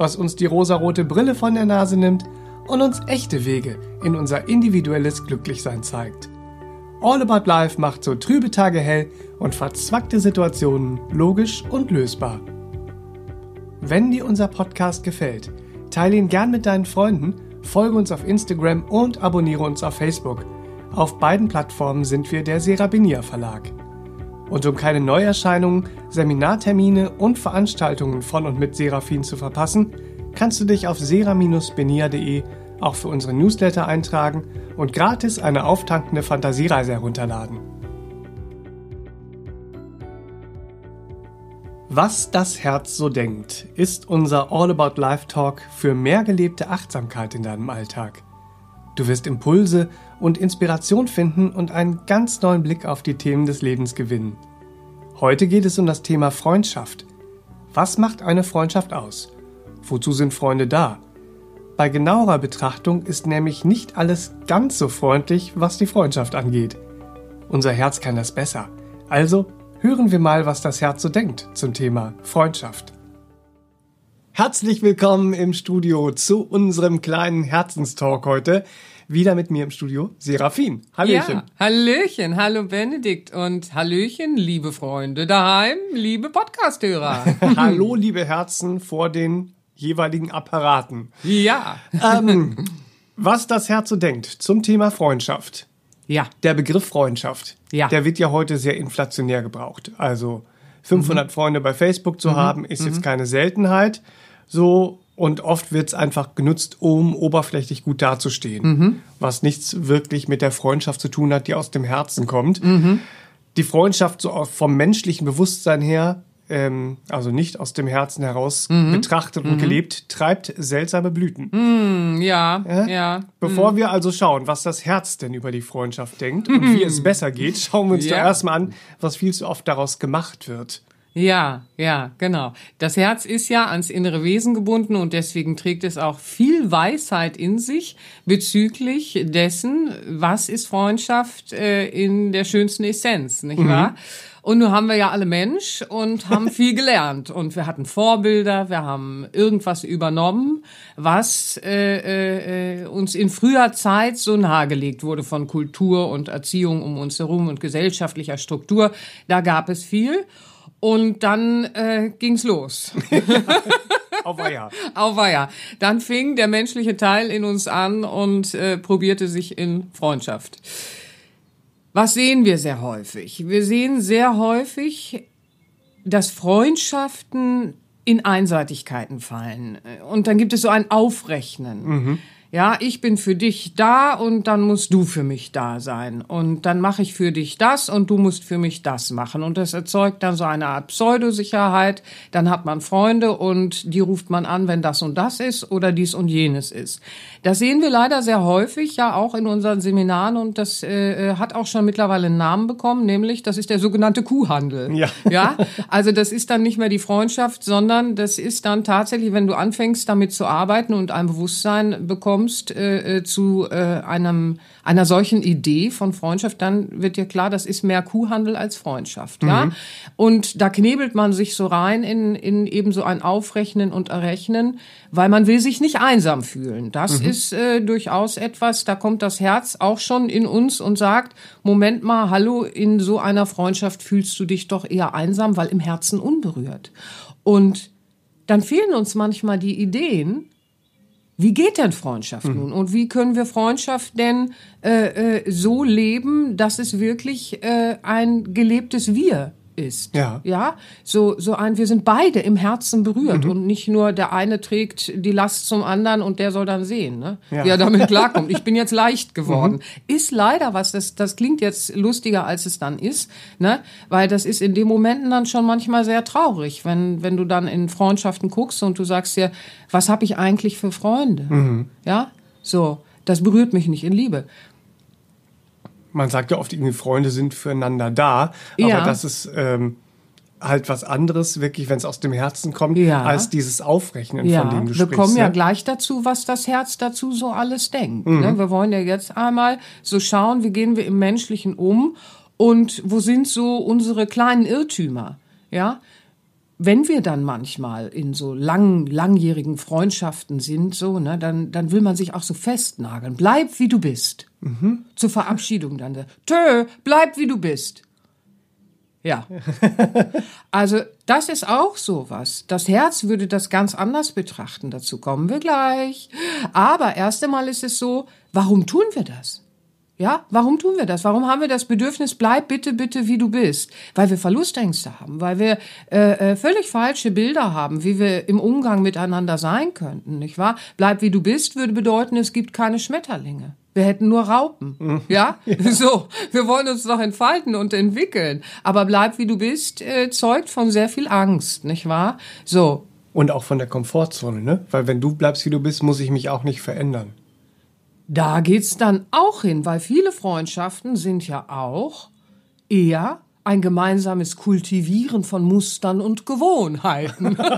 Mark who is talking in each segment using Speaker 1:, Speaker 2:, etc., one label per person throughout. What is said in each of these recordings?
Speaker 1: was uns die rosarote Brille von der Nase nimmt und uns echte Wege in unser individuelles Glücklichsein zeigt. All About Life macht so trübe Tage hell und verzwackte Situationen logisch und lösbar. Wenn dir unser Podcast gefällt, teile ihn gern mit deinen Freunden, folge uns auf Instagram und abonniere uns auf Facebook. Auf beiden Plattformen sind wir der Serabinier Verlag. Und um keine Neuerscheinungen, Seminartermine und Veranstaltungen von und mit Serafin zu verpassen, kannst du dich auf sera-benia.de auch für unsere Newsletter eintragen und gratis eine auftankende Fantasiereise herunterladen. Was das Herz so denkt, ist unser All About Life Talk für mehr gelebte Achtsamkeit in deinem Alltag. Du wirst Impulse und Inspiration finden und einen ganz neuen Blick auf die Themen des Lebens gewinnen. Heute geht es um das Thema Freundschaft. Was macht eine Freundschaft aus? Wozu sind Freunde da? Bei genauerer Betrachtung ist nämlich nicht alles ganz so freundlich, was die Freundschaft angeht. Unser Herz kann das besser. Also hören wir mal, was das Herz so denkt zum Thema Freundschaft. Herzlich willkommen im Studio zu unserem kleinen Herzenstalk heute. Wieder mit mir im Studio Serafin.
Speaker 2: Hallöchen. Ja, Hallöchen, hallo Benedikt und Hallöchen, liebe Freunde daheim, liebe Podcasthörer.
Speaker 1: hallo, liebe Herzen vor den jeweiligen Apparaten.
Speaker 2: Ja.
Speaker 1: Ähm, was das Herz so denkt zum Thema Freundschaft.
Speaker 2: Ja.
Speaker 1: Der Begriff Freundschaft.
Speaker 2: Ja.
Speaker 1: Der wird ja heute sehr inflationär gebraucht. Also 500 mhm. Freunde bei Facebook zu mhm. haben, ist mhm. jetzt keine Seltenheit. So, und oft wird es einfach genutzt, um oberflächlich gut dazustehen, mhm. was nichts wirklich mit der Freundschaft zu tun hat, die aus dem Herzen kommt.
Speaker 2: Mhm.
Speaker 1: Die Freundschaft so vom menschlichen Bewusstsein her, ähm, also nicht aus dem Herzen heraus mhm. betrachtet und mhm. gelebt, treibt seltsame Blüten.
Speaker 2: Mhm, ja, ja. ja.
Speaker 1: Bevor mhm. wir also schauen, was das Herz denn über die Freundschaft denkt und wie es besser geht, schauen wir uns ja. doch erstmal an, was viel zu oft daraus gemacht wird.
Speaker 2: Ja, ja, genau. Das Herz ist ja ans innere Wesen gebunden und deswegen trägt es auch viel Weisheit in sich bezüglich dessen, was ist Freundschaft äh, in der schönsten Essenz, nicht mhm. wahr? Und nun haben wir ja alle Mensch und haben viel gelernt. Und wir hatten Vorbilder, wir haben irgendwas übernommen, was äh, äh, uns in früher Zeit so nahegelegt wurde von Kultur und Erziehung um uns herum und gesellschaftlicher Struktur. Da gab es viel. Und dann äh, ging's los.
Speaker 1: Auf Weiher.
Speaker 2: Auf Weiher. Dann fing der menschliche Teil in uns an und äh, probierte sich in Freundschaft. Was sehen wir sehr häufig? Wir sehen sehr häufig, dass Freundschaften in Einseitigkeiten fallen. Und dann gibt es so ein Aufrechnen. Mhm. Ja, ich bin für dich da und dann musst du für mich da sein. Und dann mache ich für dich das und du musst für mich das machen. Und das erzeugt dann so eine Art Pseudosicherheit. Dann hat man Freunde und die ruft man an, wenn das und das ist oder dies und jenes ist. Das sehen wir leider sehr häufig, ja auch in unseren Seminaren und das äh, hat auch schon mittlerweile einen Namen bekommen, nämlich das ist der sogenannte Kuhhandel.
Speaker 1: Ja.
Speaker 2: ja, also das ist dann nicht mehr die Freundschaft, sondern das ist dann tatsächlich, wenn du anfängst damit zu arbeiten und ein Bewusstsein bekommst, kommst äh, äh, zu äh, einem, einer solchen Idee von Freundschaft, dann wird dir klar, das ist mehr Kuhhandel als Freundschaft. Mhm. Ja? Und da knebelt man sich so rein in, in eben so ein Aufrechnen und Errechnen, weil man will sich nicht einsam fühlen. Das mhm. ist äh, durchaus etwas, da kommt das Herz auch schon in uns und sagt, Moment mal, hallo, in so einer Freundschaft fühlst du dich doch eher einsam, weil im Herzen unberührt. Und dann fehlen uns manchmal die Ideen, wie geht denn Freundschaft mhm. nun? Und wie können wir Freundschaft denn äh, äh, so leben, dass es wirklich äh, ein gelebtes Wir ist.
Speaker 1: Ja.
Speaker 2: Ja, so, so ein, wir sind beide im Herzen berührt und nicht nur der eine trägt die Last zum anderen und der soll dann sehen, ne?
Speaker 1: Ja.
Speaker 2: wie er damit klarkommt. Ich bin jetzt leicht geworden. Ist leider was, das, das klingt jetzt lustiger, als es dann ist, ne? weil das ist in den Momenten dann schon manchmal sehr traurig, wenn, wenn du dann in Freundschaften guckst und du sagst dir, was habe ich eigentlich für Freunde? Ja, so, das berührt mich nicht in Liebe.
Speaker 1: Man sagt ja oft, irgendwie Freunde sind füreinander da, aber
Speaker 2: Ja.
Speaker 1: das ist ähm, halt was anderes, wirklich, wenn es aus dem Herzen kommt,
Speaker 2: Ja.
Speaker 1: als dieses Aufrechnen,
Speaker 2: Ja,
Speaker 1: von dem du
Speaker 2: wir
Speaker 1: sprichst.
Speaker 2: kommen ja
Speaker 1: ne?
Speaker 2: gleich dazu, was das Herz dazu so alles denkt. Ne? Wir wollen ja jetzt einmal so schauen, wie gehen wir im Menschlichen um und wo sind so unsere kleinen Irrtümer. Ja, wenn wir dann manchmal in so lang, langjährigen Freundschaften sind, so, ne, dann, dann will man sich auch so festnageln. Bleib wie du bist. Zur Verabschiedung dann. Tö, bleib wie du bist. Ja. Also, das ist auch sowas. Das Herz würde das ganz anders betrachten. Dazu kommen wir gleich. Aber erst einmal ist es so, warum tun wir das? Ja, warum tun wir das? Warum haben wir das Bedürfnis, bleib bitte, bitte, wie du bist? Weil wir Verlustängste haben, weil wir äh, äh, völlig falsche Bilder haben, wie wir im Umgang miteinander sein könnten, nicht wahr? Bleib wie du bist würde bedeuten, es gibt keine Schmetterlinge. Wir hätten nur Raupen, ja? So, wir wollen uns doch entfalten und entwickeln. Aber bleib wie du bist äh, zeugt von sehr viel Angst, nicht wahr? So,
Speaker 1: Und auch von der Komfortzone, ne? Weil wenn du bleibst, wie du bist, muss ich mich auch nicht verändern.
Speaker 2: Da geht's dann auch hin, weil viele Freundschaften sind ja auch eher ein gemeinsames Kultivieren von Mustern und Gewohnheiten.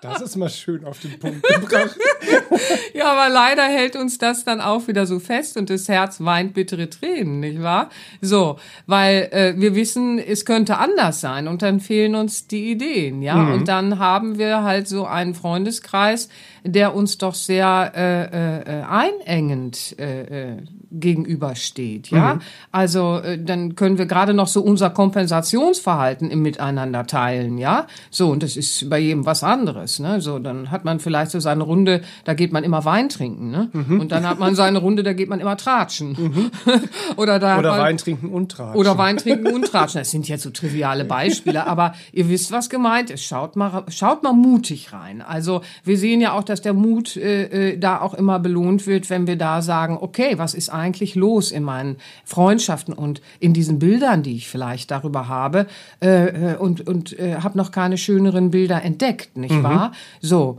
Speaker 1: Das ist mal schön auf den Punkt gebracht.
Speaker 2: ja, aber leider hält uns das dann auch wieder so fest und das Herz weint bittere Tränen, nicht wahr? So, weil äh, wir wissen, es könnte anders sein und dann fehlen uns die Ideen, ja? Und dann haben wir halt so einen Freundeskreis, der uns doch sehr äh, äh, einengend äh, äh, gegenübersteht, ja? Also äh, dann können wir gerade noch so unser Kompensationsverhalten im Miteinander teilen, ja? So, und das ist bei jedem was anderes, ne? So, dann hat man vielleicht so seine Runde, da geht man immer Wein trinken, ne? Und dann hat man seine Runde, da geht man immer tratschen. Oder da
Speaker 1: Oder
Speaker 2: man,
Speaker 1: Wein trinken und tratschen.
Speaker 2: oder Wein trinken und tratschen. Das sind jetzt so triviale Beispiele, aber ihr wisst, was gemeint ist. Schaut mal, schaut mal mutig rein. Also wir sehen ja auch, dass der Mut äh, äh, da auch immer belohnt wird, wenn wir da sagen, okay, was ist eigentlich los in meinen Freundschaften und in diesen Bildern, die ich vielleicht darüber habe äh, äh, und und äh, habe noch keine schöneren Bilder entdeckt, nicht wahr? So.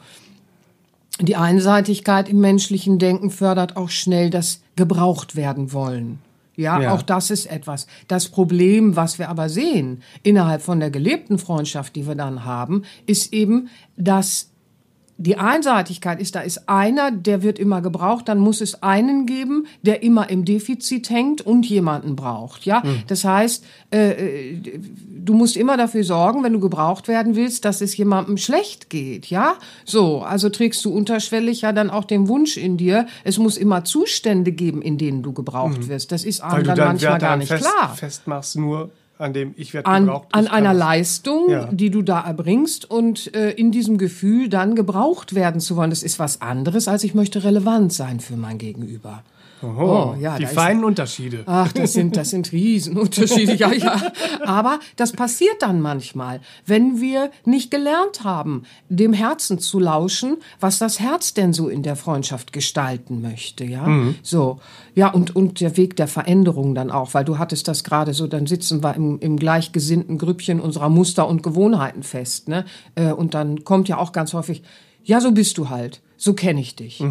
Speaker 2: Die Einseitigkeit im menschlichen Denken fördert auch schnell das gebraucht werden wollen. Ja,
Speaker 1: Ja.
Speaker 2: auch das ist etwas. Das Problem, was wir aber sehen innerhalb von der gelebten Freundschaft, die wir dann haben, ist eben, dass die Einseitigkeit ist, da ist einer, der wird immer gebraucht, dann muss es einen geben, der immer im Defizit hängt und jemanden braucht. Ja, das heißt, äh, äh, du musst immer dafür sorgen, wenn du gebraucht werden willst, dass es jemandem schlecht geht. Ja, so, also trägst du unterschwellig ja dann auch den Wunsch in dir, es muss immer Zustände geben, in denen du gebraucht wirst. Das ist einem dann
Speaker 1: deinen
Speaker 2: manchmal gar nicht
Speaker 1: fest,
Speaker 2: klar
Speaker 1: festmachst, nur an dem ich werde
Speaker 2: an,
Speaker 1: gebraucht.
Speaker 2: an
Speaker 1: kann
Speaker 2: einer. Leistung,
Speaker 1: Ja.
Speaker 2: die du da erbringst und äh, in diesem Gefühl dann gebraucht werden zu wollen. Das ist was anderes, als ich möchte relevant sein für mein Gegenüber.
Speaker 1: Oho,
Speaker 2: Oh, ja,
Speaker 1: die
Speaker 2: da ist-
Speaker 1: feinen Unterschiede.
Speaker 2: Ach, das sind, das sind Riesenunterschiede, ja, ja. Aber das passiert dann manchmal, wenn wir nicht gelernt haben, dem Herzen zu lauschen, was das Herz denn so in der Freundschaft gestalten möchte, ja. So, ja, und, und der Weg der Veränderung dann auch, weil du hattest das gerade so, dann sitzen wir im, im gleichgesinnten Grüppchen unserer Muster und Gewohnheiten fest, ne. Äh, Und dann kommt ja auch ganz häufig, ja, so bist du halt. So kenne ich dich.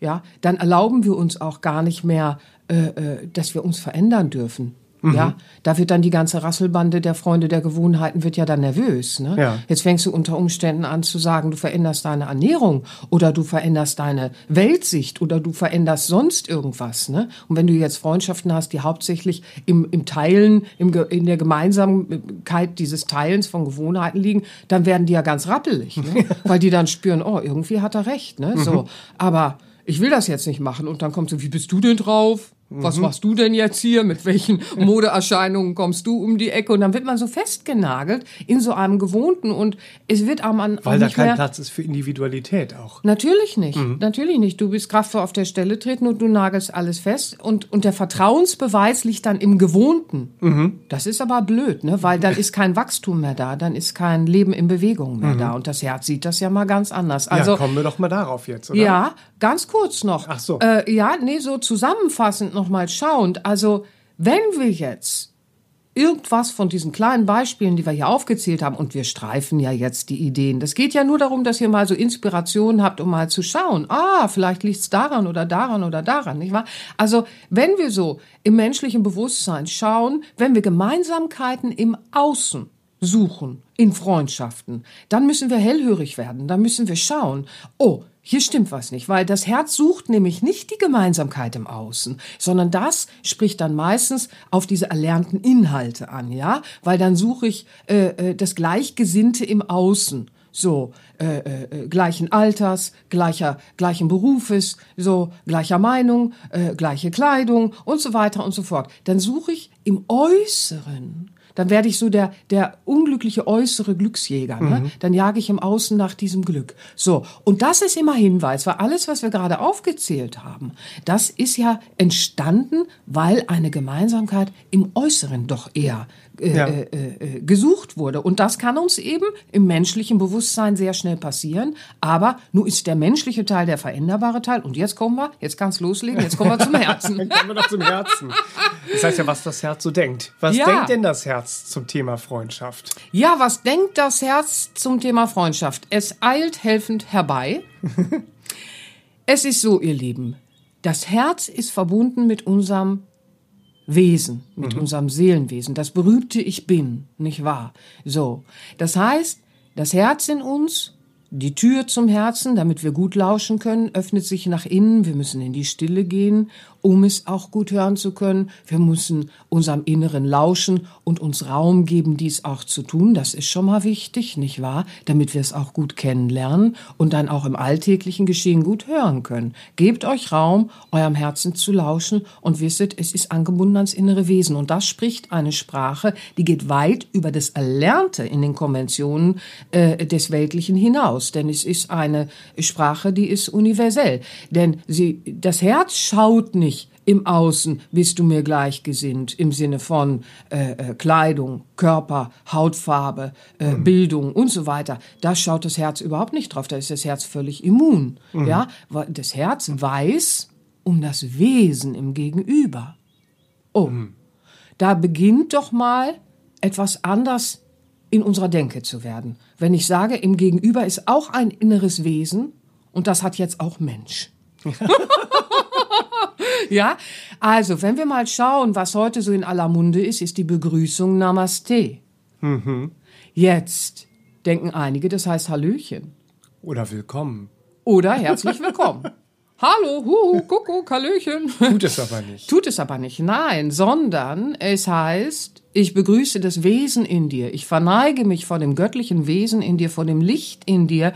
Speaker 2: Ja, dann erlauben wir uns auch gar nicht mehr, äh, äh, dass wir uns verändern dürfen. Ja, da wird dann die ganze Rasselbande der Freunde der Gewohnheiten wird ja dann nervös. Ne?
Speaker 1: Ja.
Speaker 2: Jetzt fängst du unter Umständen an zu sagen, du veränderst deine Ernährung oder du veränderst deine Weltsicht oder du veränderst sonst irgendwas. Ne? Und wenn du jetzt Freundschaften hast, die hauptsächlich im, im Teilen, im, in der Gemeinsamkeit dieses Teilens von Gewohnheiten liegen, dann werden die ja ganz rappelig, ne? weil die dann spüren, oh, irgendwie hat er recht. Ne? So, aber ich will das jetzt nicht machen. Und dann kommt so, wie bist du denn drauf? Was machst du denn jetzt hier? Mit welchen Modeerscheinungen kommst du um die Ecke? Und dann wird man so festgenagelt in so einem Gewohnten und es wird auch man
Speaker 1: Weil da kein
Speaker 2: mehr,
Speaker 1: Platz ist für Individualität auch.
Speaker 2: Natürlich nicht, natürlich nicht. Du bist kraftvoll auf der Stelle treten und du nagelst alles fest und, und der Vertrauensbeweis liegt dann im Gewohnten. Das ist aber blöd, ne? weil dann ist kein Wachstum mehr da, dann ist kein Leben in Bewegung mehr da und das Herz sieht das ja mal ganz anders. Also
Speaker 1: ja, kommen wir doch mal darauf jetzt, oder?
Speaker 2: ja, ganz kurz noch.
Speaker 1: Ach so.
Speaker 2: Äh, ja, nee, so zusammenfassend nochmal schauend. Also, wenn wir jetzt irgendwas von diesen kleinen Beispielen, die wir hier aufgezählt haben, und wir streifen ja jetzt die Ideen. Das geht ja nur darum, dass ihr mal so Inspirationen habt, um mal zu schauen. Ah, vielleicht liegt's daran oder daran oder daran, nicht wahr? Also, wenn wir so im menschlichen Bewusstsein schauen, wenn wir Gemeinsamkeiten im Außen suchen, in Freundschaften, dann müssen wir hellhörig werden, dann müssen wir schauen, oh, hier stimmt was nicht, weil das Herz sucht nämlich nicht die Gemeinsamkeit im Außen, sondern das spricht dann meistens auf diese erlernten Inhalte an, ja, weil dann suche ich äh, äh, das Gleichgesinnte im Außen, so äh, äh, gleichen Alters, gleicher gleichen Berufes, so gleicher Meinung, äh, gleiche Kleidung und so weiter und so fort. Dann suche ich im Äußeren dann werde ich so der, der unglückliche äußere Glücksjäger. Ne? Dann jage ich im Außen nach diesem Glück. So, und das ist immer Hinweis, weil alles, was wir gerade aufgezählt haben, das ist ja entstanden, weil eine Gemeinsamkeit im Äußeren doch eher äh,
Speaker 1: Ja.
Speaker 2: äh, äh, gesucht wurde. Und das kann uns eben im menschlichen Bewusstsein sehr schnell passieren. Aber nun ist der menschliche Teil der veränderbare Teil. Und jetzt kommen wir, jetzt kann's loslegen, jetzt kommen wir zum Herzen.
Speaker 1: Dann kommen wir doch zum Herzen. Das heißt ja, was das Herz so denkt. Was
Speaker 2: Ja.
Speaker 1: denkt denn das Herz zum Thema Freundschaft?
Speaker 2: Ja, was denkt das Herz zum Thema Freundschaft? Es eilt helfend herbei. es ist so, ihr Lieben, das Herz ist verbunden mit unserem Wesen, mit unserem Seelenwesen, das berühmte Ich bin, nicht wahr? So, das heißt, das Herz in uns, die Tür zum Herzen, damit wir gut lauschen können, öffnet sich nach innen. Wir müssen in die Stille gehen, um es auch gut hören zu können. Wir müssen unserem Inneren lauschen und uns Raum geben, dies auch zu tun. Das ist schon mal wichtig, nicht wahr? Damit wir es auch gut kennenlernen und dann auch im alltäglichen Geschehen gut hören können. Gebt euch Raum, eurem Herzen zu lauschen und wisset, es ist angebunden ans innere Wesen. Und das spricht eine Sprache, die geht weit über das Erlernte in den Konventionen äh, des Weltlichen hinaus. Denn es ist eine Sprache, die ist universell. Denn sie, das Herz schaut nicht im Außen bist du mir gleichgesinnt im Sinne von äh, äh, Kleidung, Körper, Hautfarbe, äh, Bildung und so weiter. Da schaut das Herz überhaupt nicht drauf. Da ist das Herz völlig immun. Ja, weil das Herz weiß um das Wesen im Gegenüber. Oh, da beginnt doch mal etwas anders in unserer Denke zu werden. Wenn ich sage, im Gegenüber ist auch ein inneres Wesen und das hat jetzt auch Mensch. ja, also wenn wir mal schauen, was heute so in aller Munde ist, ist die Begrüßung Namaste. Jetzt denken einige, das heißt Hallöchen
Speaker 1: Oder willkommen.
Speaker 2: oder herzlich willkommen. Hallo, huhu, Kuckuck, Hallöchen.
Speaker 1: Tut es aber nicht.
Speaker 2: Tut es aber nicht, nein, sondern es heißt, ich begrüße das Wesen in dir, ich verneige mich vor dem göttlichen Wesen in dir, vor dem Licht in dir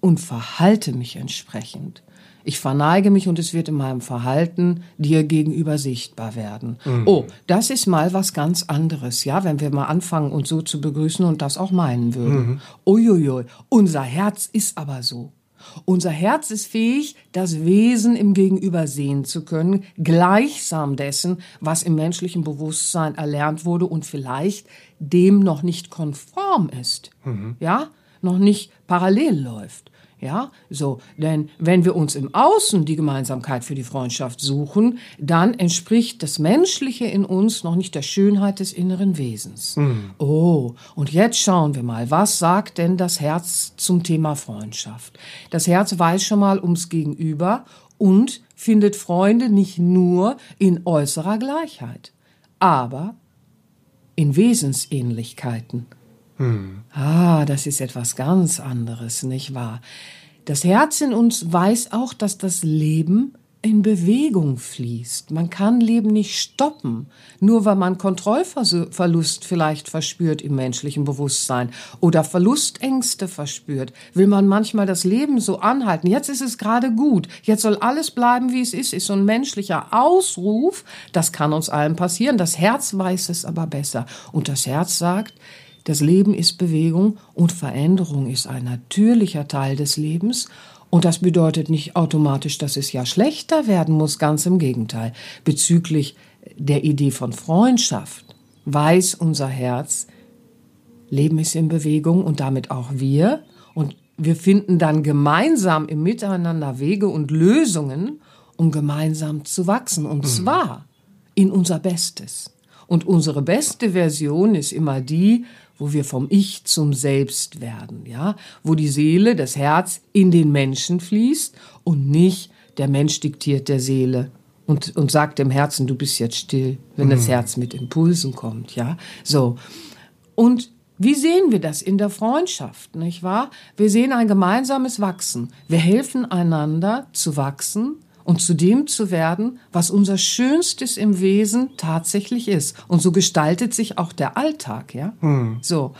Speaker 2: und verhalte mich entsprechend. Ich verneige mich und es wird in meinem Verhalten dir gegenüber sichtbar werden. Oh, das ist mal was ganz anderes, ja, wenn wir mal anfangen, uns so zu begrüßen und das auch meinen würden. Uiuiui, unser Herz ist aber so. Unser Herz ist fähig, das Wesen im Gegenüber sehen zu können, gleichsam dessen, was im menschlichen Bewusstsein erlernt wurde und vielleicht dem noch nicht konform ist. Ja? Noch nicht parallel läuft. Ja, so, denn wenn wir uns im Außen die Gemeinsamkeit für die Freundschaft suchen, dann entspricht das Menschliche in uns noch nicht der Schönheit des inneren Wesens. Oh, und jetzt schauen wir mal, was sagt denn das Herz zum Thema Freundschaft? Das Herz weiß schon mal ums Gegenüber und findet Freunde nicht nur in äußerer Gleichheit, aber in Wesensähnlichkeiten. Ah, das ist etwas ganz anderes, nicht wahr? Das Herz in uns weiß auch, dass das Leben in Bewegung fließt. Man kann Leben nicht stoppen, nur weil man Kontrollverlust vielleicht verspürt im menschlichen Bewusstsein oder Verlustängste verspürt, will man manchmal das Leben so anhalten. Jetzt ist es gerade gut, jetzt soll alles bleiben, wie es ist, ist so ein menschlicher Ausruf. Das kann uns allen passieren. Das Herz weiß es aber besser. Und das Herz sagt, das Leben ist Bewegung und Veränderung ist ein natürlicher Teil des Lebens und das bedeutet nicht automatisch, dass es ja schlechter werden muss, ganz im Gegenteil. Bezüglich der Idee von Freundschaft weiß unser Herz, Leben ist in Bewegung und damit auch wir. Und wir finden dann gemeinsam im Miteinander Wege und Lösungen, um gemeinsam zu wachsen. Und mhm. zwar in unser Bestes. Und unsere beste Version ist immer die, wo wir vom Ich zum Selbst werden, ja, wo die Seele, das Herz in den Menschen fließt und nicht der Mensch diktiert der Seele und, und sagt dem Herzen, du bist jetzt still, wenn mhm. das Herz mit Impulsen kommt, ja, so. Und wie sehen wir das in der Freundschaft, nicht wahr? Wir sehen ein gemeinsames Wachsen. Wir helfen einander zu wachsen und zu dem zu werden, was unser Schönstes im Wesen tatsächlich ist. Und so gestaltet sich auch der Alltag, ja. Hm. So.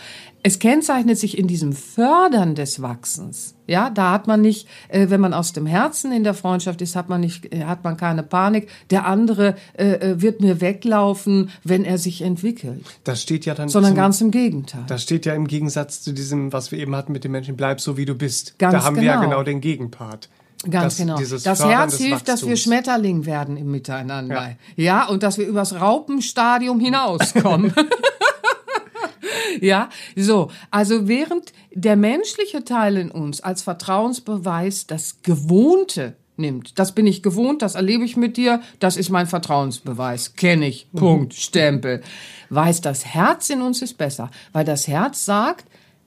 Speaker 2: Es kennzeichnet sich in diesem Fördern des Wachsens. Ja, da hat man nicht, äh, wenn man aus dem Herzen in der Freundschaft ist, hat man nicht, äh, hat man keine Panik. Der andere äh, äh, wird mir weglaufen, wenn er sich entwickelt.
Speaker 1: Das steht ja dann.
Speaker 2: Sondern zum, ganz im Gegenteil.
Speaker 1: Das steht ja im Gegensatz zu diesem, was wir eben hatten mit dem Menschen, bleib so wie du bist. Ganz da haben genau. wir ja genau. genau den Gegenpart.
Speaker 2: Ganz das, genau. Das Herz hilft, dass wir Schmetterling werden im Miteinander. Ja. ja, und dass wir übers Raupenstadium hinauskommen. ja, so. Also während der menschliche Teil in uns als Vertrauensbeweis das Gewohnte nimmt. Das bin ich gewohnt, das erlebe ich mit dir, das ist mein Vertrauensbeweis. Kenne ich. Mhm. Punkt. Stempel. Weiß das Herz in uns ist besser, weil das Herz sagt,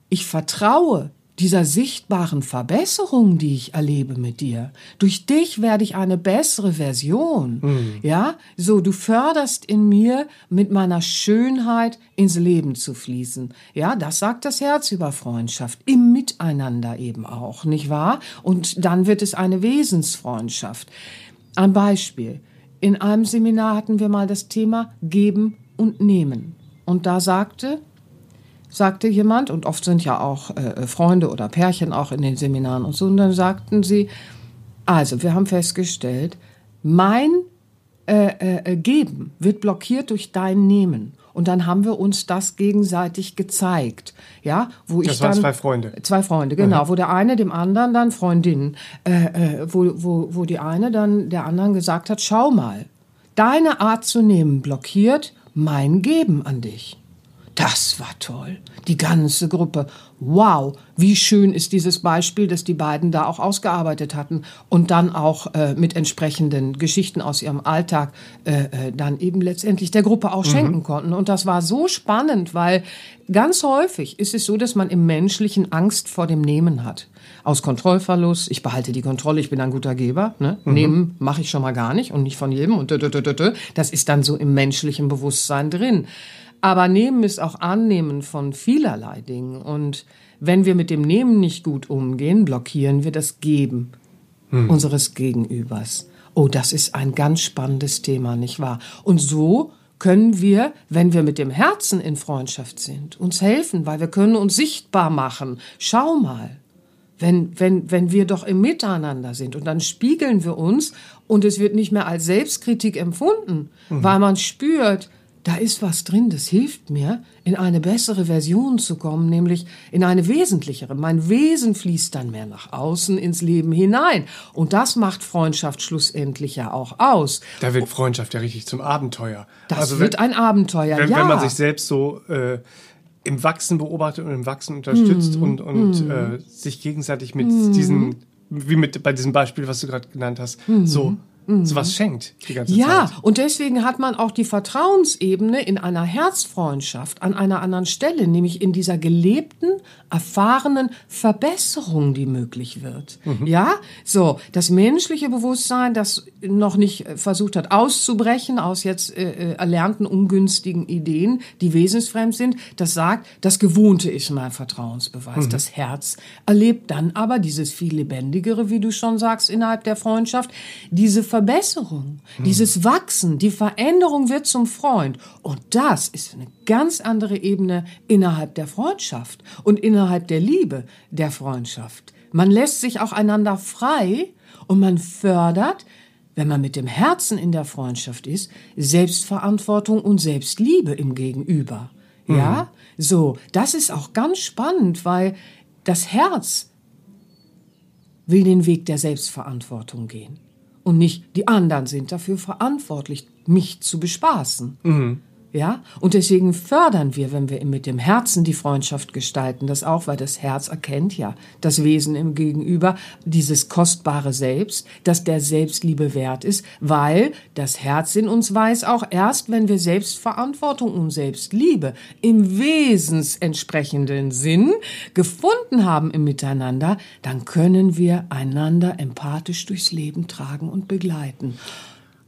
Speaker 2: ich vertraue dieser sichtbaren Verbesserung, die ich erlebe mit dir. Durch dich werde ich eine bessere Version. Mhm. Ja, so du förderst in mir mit meiner Schönheit ins Leben zu fließen. Ja, das sagt das Herz über Freundschaft im Miteinander eben auch, nicht wahr? Und dann wird es eine Wesensfreundschaft. Ein Beispiel. In einem Seminar hatten wir mal das Thema Geben und Nehmen. Und da sagte sagte jemand, und oft sind ja auch äh, Freunde oder Pärchen auch in den Seminaren und so, und dann sagten sie, also wir haben festgestellt, mein äh, äh, Geben wird blockiert durch dein Nehmen. Und dann haben wir uns das gegenseitig gezeigt, ja, wo das ich dann
Speaker 1: waren zwei Freunde,
Speaker 2: zwei Freunde, genau, mhm. wo der eine dem anderen dann Freundinnen, äh, äh, wo, wo, wo die eine dann der anderen gesagt hat, schau mal, deine Art zu nehmen blockiert mein Geben an dich. Das war toll. Die ganze Gruppe. Wow, wie schön ist dieses Beispiel, dass die beiden da auch ausgearbeitet hatten und dann auch äh, mit entsprechenden Geschichten aus ihrem Alltag äh, äh, dann eben letztendlich der Gruppe auch mhm. schenken konnten. Und das war so spannend, weil ganz häufig ist es so, dass man im Menschlichen Angst vor dem Nehmen hat. Aus Kontrollverlust, ich behalte die Kontrolle, ich bin ein guter Geber. Ne? Mhm. Nehmen mache ich schon mal gar nicht und nicht von jedem. Und das ist dann so im menschlichen Bewusstsein drin. Aber Nehmen ist auch Annehmen von vielerlei Dingen. Und wenn wir mit dem Nehmen nicht gut umgehen, blockieren wir das Geben hm. unseres Gegenübers. Oh, das ist ein ganz spannendes Thema, nicht wahr? Und so können wir, wenn wir mit dem Herzen in Freundschaft sind, uns helfen, weil wir können uns sichtbar machen. Schau mal, wenn, wenn, wenn wir doch im Miteinander sind und dann spiegeln wir uns und es wird nicht mehr als Selbstkritik empfunden, mhm. weil man spürt, da ist was drin, das hilft mir, in eine bessere Version zu kommen, nämlich in eine wesentlichere. Mein Wesen fließt dann mehr nach außen ins Leben hinein. Und das macht Freundschaft schlussendlich ja auch aus.
Speaker 1: Da wird Freundschaft ja richtig zum Abenteuer.
Speaker 2: Das also wird ein Abenteuer,
Speaker 1: wenn,
Speaker 2: ja.
Speaker 1: Wenn man sich selbst so äh, im Wachsen beobachtet und im Wachsen unterstützt mm, und, und mm. äh, sich gegenseitig mit mm. diesen, wie mit bei diesem Beispiel, was du gerade genannt hast, so mhm. sowas schenkt die ganze
Speaker 2: ja,
Speaker 1: Zeit.
Speaker 2: Ja, und deswegen hat man auch die Vertrauensebene in einer Herzfreundschaft an einer anderen Stelle, nämlich in dieser gelebten, erfahrenen Verbesserung, die möglich wird. Mhm. Ja, so das menschliche Bewusstsein, das noch nicht versucht hat auszubrechen aus jetzt äh, äh, erlernten ungünstigen Ideen, die wesensfremd sind, das sagt, das Gewohnte ist mein Vertrauensbeweis. Mhm. Das Herz erlebt dann aber dieses viel lebendigere, wie du schon sagst, innerhalb der Freundschaft, diese Verbesserung, dieses Wachsen, die Veränderung wird zum Freund. Und das ist eine ganz andere Ebene innerhalb der Freundschaft und innerhalb der Liebe der Freundschaft. Man lässt sich auch einander frei und man fördert, wenn man mit dem Herzen in der Freundschaft ist, Selbstverantwortung und Selbstliebe im Gegenüber. Ja, so, das ist auch ganz spannend, weil das Herz will den Weg der Selbstverantwortung gehen. Und nicht die anderen sind dafür verantwortlich, mich zu bespaßen. Ja, und deswegen fördern wir, wenn wir mit dem Herzen die Freundschaft gestalten, das auch, weil das Herz erkennt ja das Wesen im Gegenüber, dieses kostbare Selbst, das der Selbstliebe wert ist, weil das Herz in uns weiß auch erst, wenn wir Selbstverantwortung und Selbstliebe im wesensentsprechenden Sinn gefunden haben im Miteinander, dann können wir einander empathisch durchs Leben tragen und begleiten.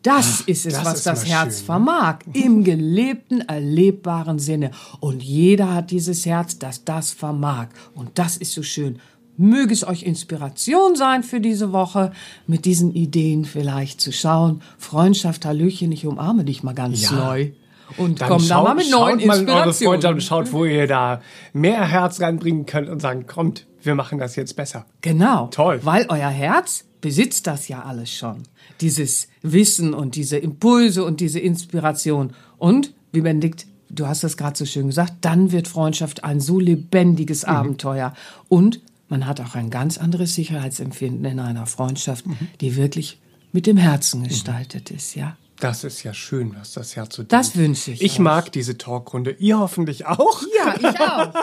Speaker 2: Das ist es,
Speaker 1: das
Speaker 2: was
Speaker 1: ist
Speaker 2: das Herz
Speaker 1: schön.
Speaker 2: vermag, im gelebten, erlebbaren Sinne. Und jeder hat dieses Herz, das das vermag. Und das ist so schön. Möge es euch Inspiration sein für diese Woche, mit diesen Ideen vielleicht zu schauen. Freundschaft, Hallöchen, ich umarme dich mal ganz
Speaker 1: Ja.
Speaker 2: neu. Und
Speaker 1: Dann
Speaker 2: komm da
Speaker 1: schaut,
Speaker 2: mal mit neuen
Speaker 1: schaut mal in eure Freundschaft und schaut, wo ihr da mehr Herz reinbringen könnt und sagen, kommt, wir machen das jetzt besser.
Speaker 2: Genau.
Speaker 1: Toll.
Speaker 2: Weil euer Herz besitzt das ja alles schon. Dieses Wissen und diese Impulse und diese Inspiration. Und, wie Benedikt, du hast das gerade so schön gesagt, dann wird Freundschaft ein so lebendiges
Speaker 1: Mhm.
Speaker 2: Abenteuer. Und man hat auch ein ganz anderes Sicherheitsempfinden in einer Freundschaft,
Speaker 1: Mhm.
Speaker 2: die wirklich mit dem Herzen gestaltet ist, ja.
Speaker 1: Das ist ja schön, was das Herz so tut.
Speaker 2: Das wünsche ich
Speaker 1: Ich
Speaker 2: euch.
Speaker 1: mag diese Talkrunde. Ihr hoffentlich auch.
Speaker 2: Ja, ich auch.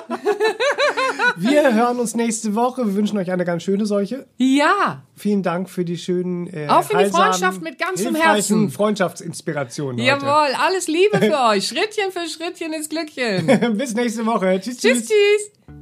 Speaker 1: Wir hören uns nächste Woche. Wir wünschen euch eine ganz schöne solche.
Speaker 2: Ja,
Speaker 1: Vielen Dank für die schönen, äh,
Speaker 2: Auch für die Freundschaft mit ganzem Herzen.
Speaker 1: Freundschaftsinspirationen heute.
Speaker 2: jawohl, alles Liebe für euch. Schrittchen für Schrittchen ins Glückchen.
Speaker 1: Bis nächste Woche. Tschüss,
Speaker 2: tschüss, tschüss.